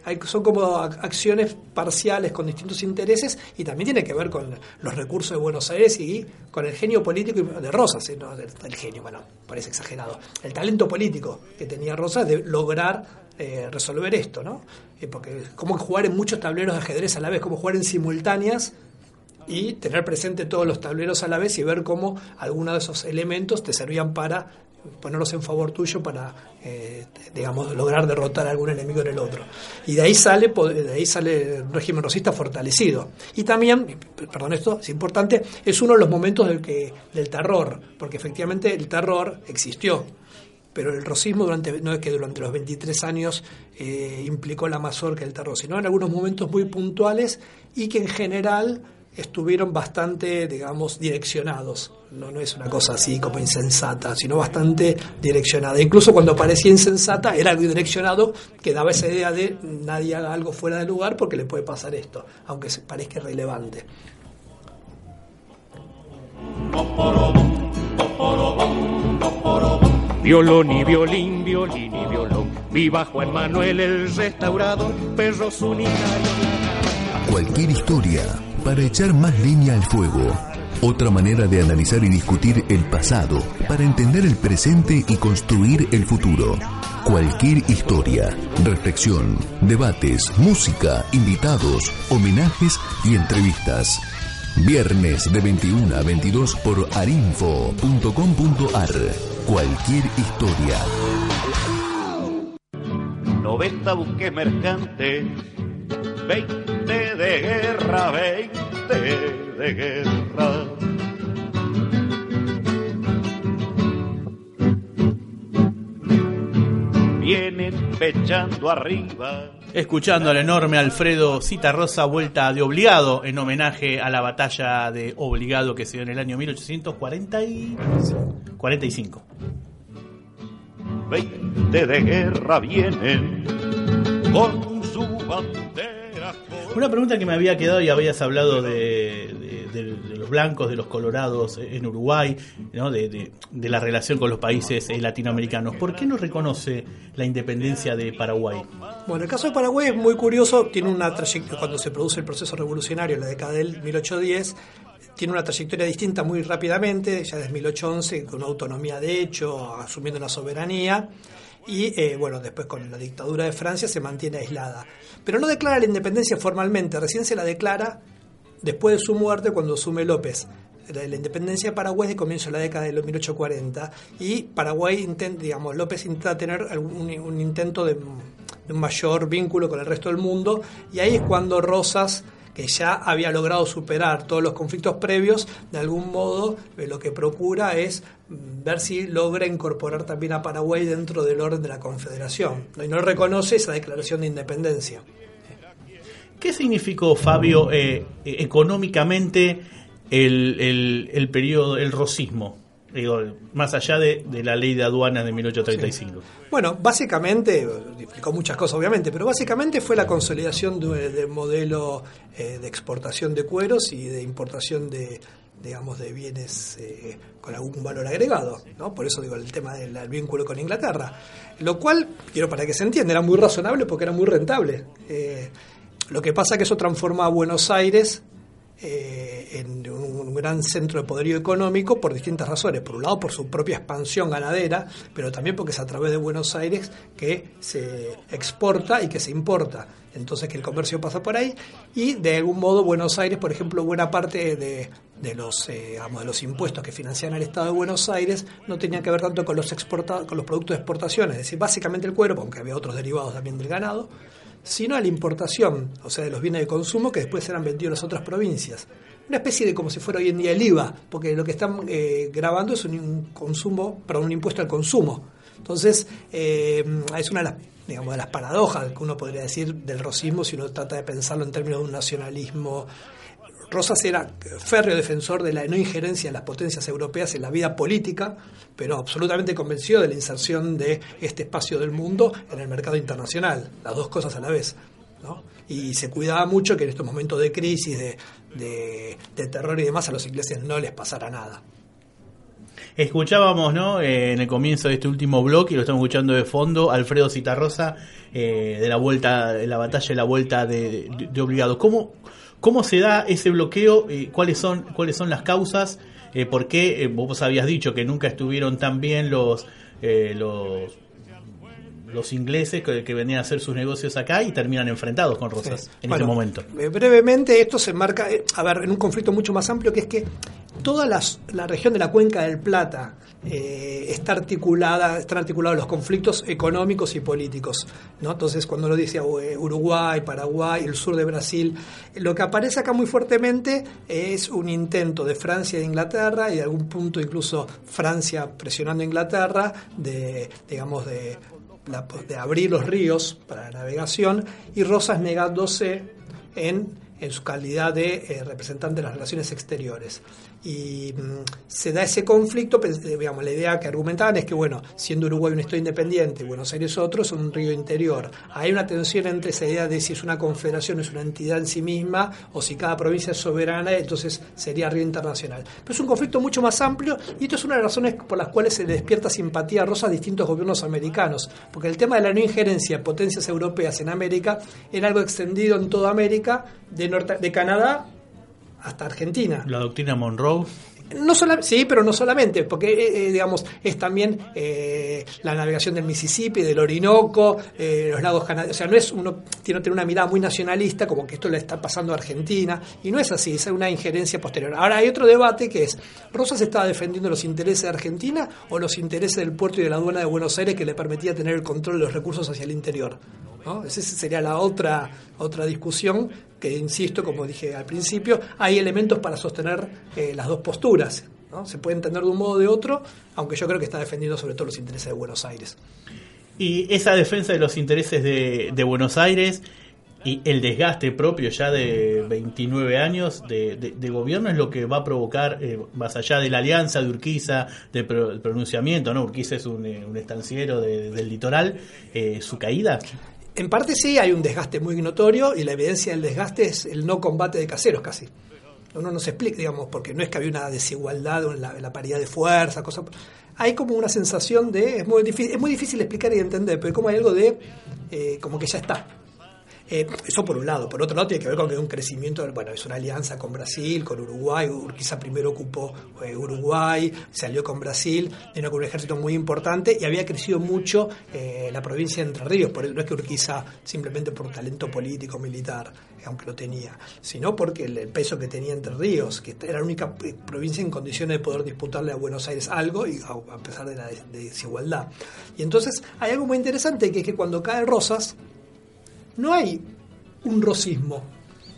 Hay- son como ac- acciones parciales con distintos intereses y también tiene que ver con los recursos de Buenos Aires y con el genio político de Rosas, no, el, genio, bueno, parece exagerado, el talento político que tenía Rosas de lograr eh, resolver esto, ¿no? Eh, porque como jugar en muchos tableros de ajedrez a la vez, como jugar en simultáneas y tener presente todos los tableros a la vez y ver cómo algunos de esos elementos te servían para ponerlos en favor tuyo para eh, digamos lograr derrotar a algún enemigo en el otro. Y de ahí sale po- de ahí sale el régimen rosista fortalecido. Y también perdón esto es importante es uno de los momentos del que del terror porque efectivamente el terror existió pero el rosismo durante, no es que durante los 23 años eh, implicó la mazorca el terror, sino en algunos momentos muy puntuales y que en general estuvieron bastante, digamos, direccionados. No, no es una cosa así como insensata, sino bastante direccionada. Incluso cuando parecía insensata, era algo direccionado que daba esa idea de nadie haga algo fuera de lugar porque le puede pasar esto, aunque se parezca irrelevante. Violón y violín, violín y violón. Viva Juan Manuel el restaurador, perros unitarios. Cualquier historia para echar más leña al fuego. Otra manera de analizar y discutir el pasado para entender el presente y construir el futuro. Cualquier historia, reflexión, debates, música, invitados, homenajes y entrevistas. Viernes de 21 a 22 por arinfo.com.ar. Cualquier historia. 90 buques mercantes, 20 de guerra, 20 de guerra. Vienen pechando arriba. Escuchando al enorme Alfredo Citarrosa, vuelta de obligado en homenaje a la batalla de obligado que se dio en el año 1845. 20 de guerra vienen con. Una pregunta que me había quedado y habías hablado de, de- de- de los blancos, de los colorados en Uruguay, ¿no? de, de- de la relación con los países eh, latinoamericanos. ¿Por qué no reconoce la independencia de Paraguay? Bueno, el caso de Paraguay es muy curioso, tiene una trayectoria, cuando se produce el proceso revolucionario en la década del 1810, tiene una trayectoria distinta muy rápidamente, ya desde 1811, con una autonomía de hecho, asumiendo la soberanía, y eh, bueno, después con la dictadura de Francia se mantiene aislada. Pero no declara la independencia formalmente, recién se la declara después de su muerte cuando asume López. La, independencia de Paraguay de comienzo de la década de los 1840 y Paraguay, intenta, digamos, López intenta tener algún- un intento de, de un mayor vínculo con el resto del mundo y ahí es cuando Rosas que ya había logrado superar todos los conflictos previos, de algún modo eh, lo que procura es mm, ver si logra incorporar también a Paraguay dentro del orden de la Confederación. Y no reconoce esa declaración de independencia. ¿Qué significó, Fabio, eh, eh, económicamente el, el, el periodo, el rosismo? Digo, más allá de, de la ley de aduanas de 1835. Bueno, básicamente, explicó muchas cosas obviamente, pero básicamente fue la consolidación de- del modelo eh, de exportación de cueros y de importación de, digamos, de bienes eh, con algún valor agregado, ¿no? Por eso digo el tema del vínculo con Inglaterra. Lo cual, quiero para que se entienda, era muy razonable porque era muy rentable. Eh, lo que pasa que eso transforma a Buenos Aires eh, en un gran centro de poderío económico por distintas razones. Por un lado, por su propia expansión ganadera, pero también porque es a través de Buenos Aires que se exporta y que se importa. Entonces, que el comercio pasa por ahí y de algún modo Buenos Aires, por ejemplo, buena parte de, los, eh, de los impuestos que financian el Estado de Buenos Aires no tenían que ver tanto con los, exporta con los productos de exportación, es decir, básicamente el cuero, aunque había otros derivados también del ganado, sino a la importación, o sea, de los bienes de consumo que después eran vendidos en las otras provincias. Una especie de como si fuera hoy en día el IVA, porque lo que están eh, grabando es un consumo, perdón, un impuesto al consumo. Entonces, eh, es una de las, digamos, de las paradojas que uno podría decir del rosismo si uno trata de pensarlo en términos de un nacionalismo Rosas era férreo defensor de la no injerencia de las potencias europeas en la vida política, pero absolutamente convencido de la inserción de este espacio del mundo en el mercado internacional, las dos cosas a la vez. Y se cuidaba mucho que en estos momentos de crisis, de, terror y demás, a los ingleses no les pasara nada. Escuchábamos, ¿no? Eh, en el comienzo de este último bloque, y lo estamos escuchando de fondo, Alfredo Citarrosa, eh, de la vuelta, de la batalla de la vuelta de, de, Obligado. ¿Cómo, ¿Cómo se da ese bloqueo? Eh, ¿Cuáles son cuáles son las causas? Eh, ¿Por qué? Eh, vos habías dicho que nunca estuvieron tan bien los los los ingleses que, venían a hacer sus negocios acá y terminan enfrentados con Rosas en ese momento. Brevemente, esto se enmarca, a ver, en un conflicto mucho más amplio que es que toda la región de la cuenca del Plata eh, está articulada, están articulados los conflictos económicos y políticos. ¿no? Entonces, cuando lo dice eh, Uruguay, Paraguay, el sur de Brasil, lo que aparece acá muy fuertemente es un intento de Francia e Inglaterra y de algún punto incluso Francia presionando a Inglaterra de, digamos, de, de abrir los ríos para la navegación y Rosas negándose en en su calidad de eh, representante de las relaciones exteriores y mm, se da ese conflicto, eh, digamos, la idea que argumentaban es que, bueno, siendo Uruguay un estado independiente Buenos Aires otro, es un río interior. Hay una tensión entre esa idea de si es una confederación, es una entidad en sí misma, o si cada provincia es soberana, entonces sería río internacional. Pero es un conflicto mucho más amplio y esto es una de las razones por las cuales se despierta simpatía rosa a distintos gobiernos americanos, porque el tema de la no injerencia de potencias europeas en América era algo extendido en toda América, de, norte, de Canadá hasta Argentina. La doctrina Monroe. No sí, pero no solamente, porque eh, eh, digamos es también eh, la navegación del Mississippi, del Orinoco, los lagos canadienses. O sea, no es uno tiene, tener una mirada muy nacionalista, como que esto le está pasando a Argentina, y no es así, es una injerencia posterior. Ahora hay otro debate que es, ¿Rosas estaba defendiendo los intereses de Argentina o los intereses del puerto y de la aduana de Buenos Aires que le permitía tener el control de los recursos hacia el interior? Esa sería la otra, otra discusión que, insisto, como dije al principio, hay elementos para sostener eh, las dos posturas. ¿no? Se puede entender de un modo o de otro, aunque yo creo que está defendiendo sobre todo los intereses de Buenos Aires. Y esa defensa de los intereses de, de Buenos Aires y el desgaste propio ya de 29 años de, de, gobierno es lo que va a provocar, eh, más allá de la alianza de Urquiza, del pronunciamiento, ¿no? Urquiza es un, eh, estanciero del litoral, su caída. En parte sí hay un desgaste muy notorio y la evidencia del desgaste es el no combate de caseros casi. Uno no se explica, digamos, porque no es que había una desigualdad en la, paridad de fuerza, cosas. Hay como una sensación de. Es muy difícil, es muy difícil explicar y entender, pero como hay algo de. Eh, como que ya está. Eh, eso por un lado. Por otro lado, tiene que ver con que un crecimiento, bueno, es una alianza con Brasil, con Uruguay. Urquiza primero ocupó eh, Uruguay, salió con Brasil, vino con un ejército muy importante y había crecido mucho eh, la provincia de Entre Ríos. Por, no es que Urquiza simplemente por talento político, militar, aunque lo tenía, sino porque el, peso que tenía Entre Ríos, que era la única provincia en condiciones de poder disputarle a Buenos Aires algo, y a, pesar de la desigualdad. Y entonces hay algo muy interesante que es que cuando cae Rosas, no hay un rosismo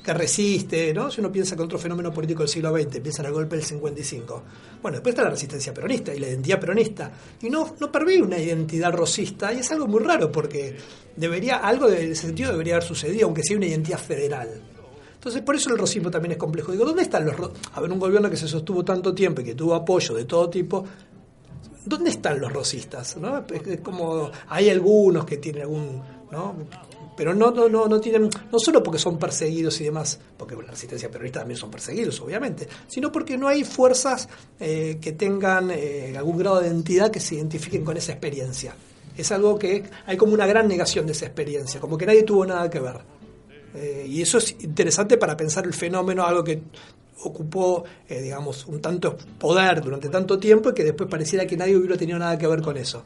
que resiste, ¿no? Si uno piensa que otro fenómeno político del siglo XX, piensa en el golpe del 55. Bueno, después está la resistencia peronista y la identidad peronista. Y no, no pervive una identidad rosista, y es algo muy raro, porque debería, algo de ese sentido debería haber sucedido, aunque sea una identidad federal. Entonces, por eso el rosismo también es complejo. Digo, ¿dónde están los A ver, un gobierno que se sostuvo tanto tiempo y que tuvo apoyo de todo tipo, ¿dónde están los rosistas? ¿no? Es como, hay algunos que tienen algún, ¿no? Pero no, no, no, no tienen, no solo porque son perseguidos y demás, porque la resistencia peronista también son perseguidos, obviamente, sino porque no hay fuerzas eh, que tengan eh, algún grado de identidad que se identifiquen con esa experiencia. Es algo que hay como una gran negación de esa experiencia, como que nadie tuvo nada que ver. Eh, y eso es interesante para pensar el fenómeno, algo que ocupó, eh, digamos, un tanto poder durante tanto tiempo y que después pareciera que nadie hubiera tenido nada que ver con eso.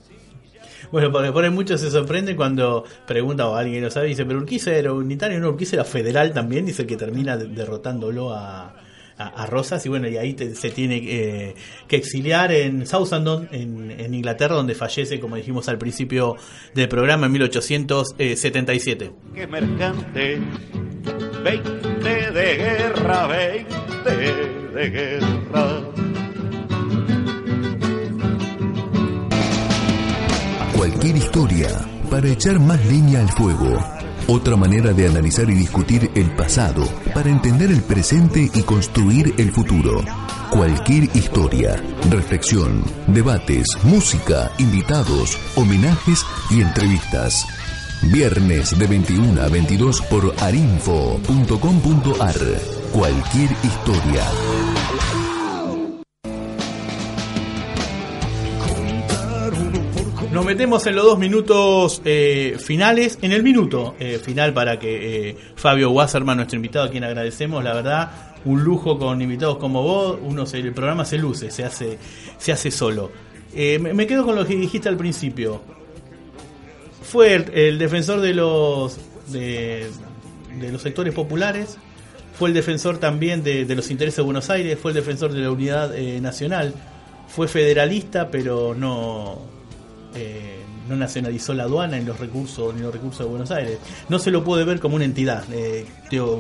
Bueno, porque por muchos se sorprenden cuando pregunta o alguien lo sabe, dice, pero Urquiza era unitario, no, Urquiza era federal también, dice que termina de- derrotándolo a, a, Rosas y bueno, y ahí te- se tiene eh, que exiliar en Southampton, en, en Inglaterra, donde fallece, como dijimos al principio del programa, en 1877. que mercante, 20 de guerra, 20 de guerra. Cualquier historia para echar más leña al fuego. Otra manera de analizar y discutir el pasado para entender el presente y construir el futuro. Cualquier historia, reflexión, debates, música, invitados, homenajes y entrevistas. Viernes de 21 a 22 por arinfo.com.ar. Cualquier historia. Nos metemos en los dos minutos eh, finales, en el minuto eh, final para que eh, Fabio Wasserman, nuestro invitado, a quien agradecemos, la verdad, un lujo con invitados como vos, uno el programa se luce, se hace, se hace solo. Me, quedo con lo que dijiste al principio. Fue el, defensor de los de, los sectores populares, fue el defensor también de, los intereses de Buenos Aires, fue el defensor de la unidad nacional, fue federalista, pero no eh, no nacionalizó la aduana ni los recursos ni los recursos de Buenos Aires. No se lo puede ver como una entidad, eh,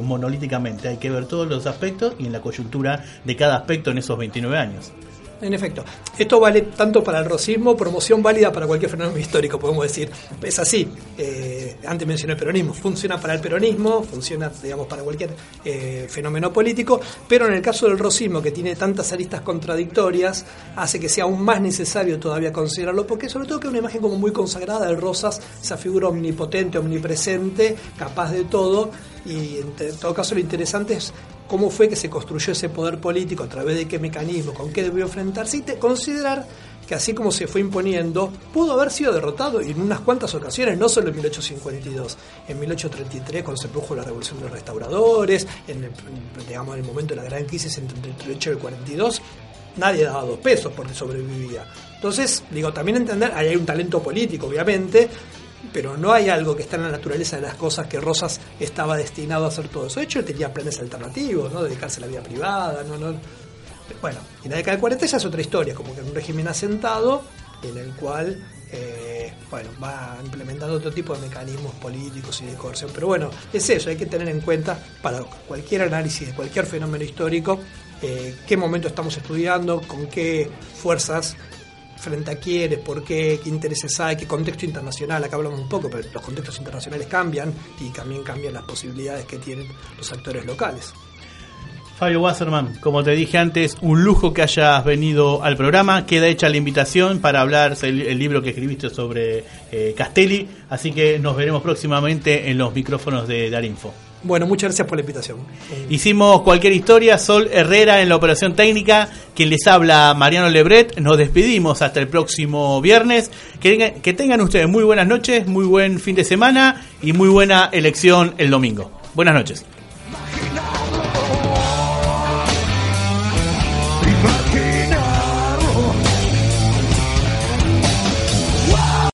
monolíticamente. Hay que ver todos los aspectos y en la coyuntura de cada aspecto en esos 29 años. En efecto, esto vale tanto para el rosismo, promoción válida para cualquier fenómeno histórico, podemos decir. Es así. Eh, antes mencioné el peronismo. Funciona para el peronismo, funciona, digamos, para cualquier eh, fenómeno político, pero en el caso del rosismo, que tiene tantas aristas contradictorias, hace que sea aún más necesario todavía considerarlo, porque sobre todo que una imagen como muy consagrada de Rosas, esa figura omnipotente, omnipresente, capaz de todo, y en todo caso lo interesante es cómo fue que se construyó ese poder político, a través de qué mecanismo, con qué debió enfrentarse, y te- considerar que así como se fue imponiendo, pudo haber sido derrotado y en unas cuantas ocasiones, no solo en 1852, en 1833 cuando se produjo la revolución de los restauradores, en el, digamos, en el momento de la gran crisis entre el 38 y el 42, nadie daba dos pesos porque sobrevivía. Entonces, digo, también entender, ahí hay un talento político, obviamente, pero no hay algo que está en la naturaleza de las cosas que Rosas estaba destinado a hacer todo eso. De hecho, él tenía planes alternativos, ¿no? Dedicarse a la vida privada, no, no. Bueno, y la década del 40 ya es otra historia, como que un régimen asentado en el cual, eh, bueno, va implementando otro tipo de mecanismos políticos y de coerción. Pero bueno, es eso, hay que tener en cuenta para cualquier análisis de cualquier fenómeno histórico, eh, qué momento estamos estudiando, con qué fuerzas frente a quiénes, por qué, qué intereses hay, qué contexto internacional, acá hablamos un poco, pero los contextos internacionales cambian y también cambian las posibilidades que tienen los actores locales. Fabio Wasserman, como te dije antes, un lujo que hayas venido al programa. Queda hecha la invitación para hablar el, el libro que escribiste sobre eh, Castelli. Así que nos veremos próximamente en los micrófonos de Darinfo. Bueno, muchas gracias por la invitación. Hicimos cualquier historia, Sol Herrera en la operación técnica, quien les habla Mariano Lebret. Nos despedimos hasta el próximo viernes. Que, que tengan ustedes muy buenas noches, muy buen fin de semana y muy buena elección el domingo. Buenas noches.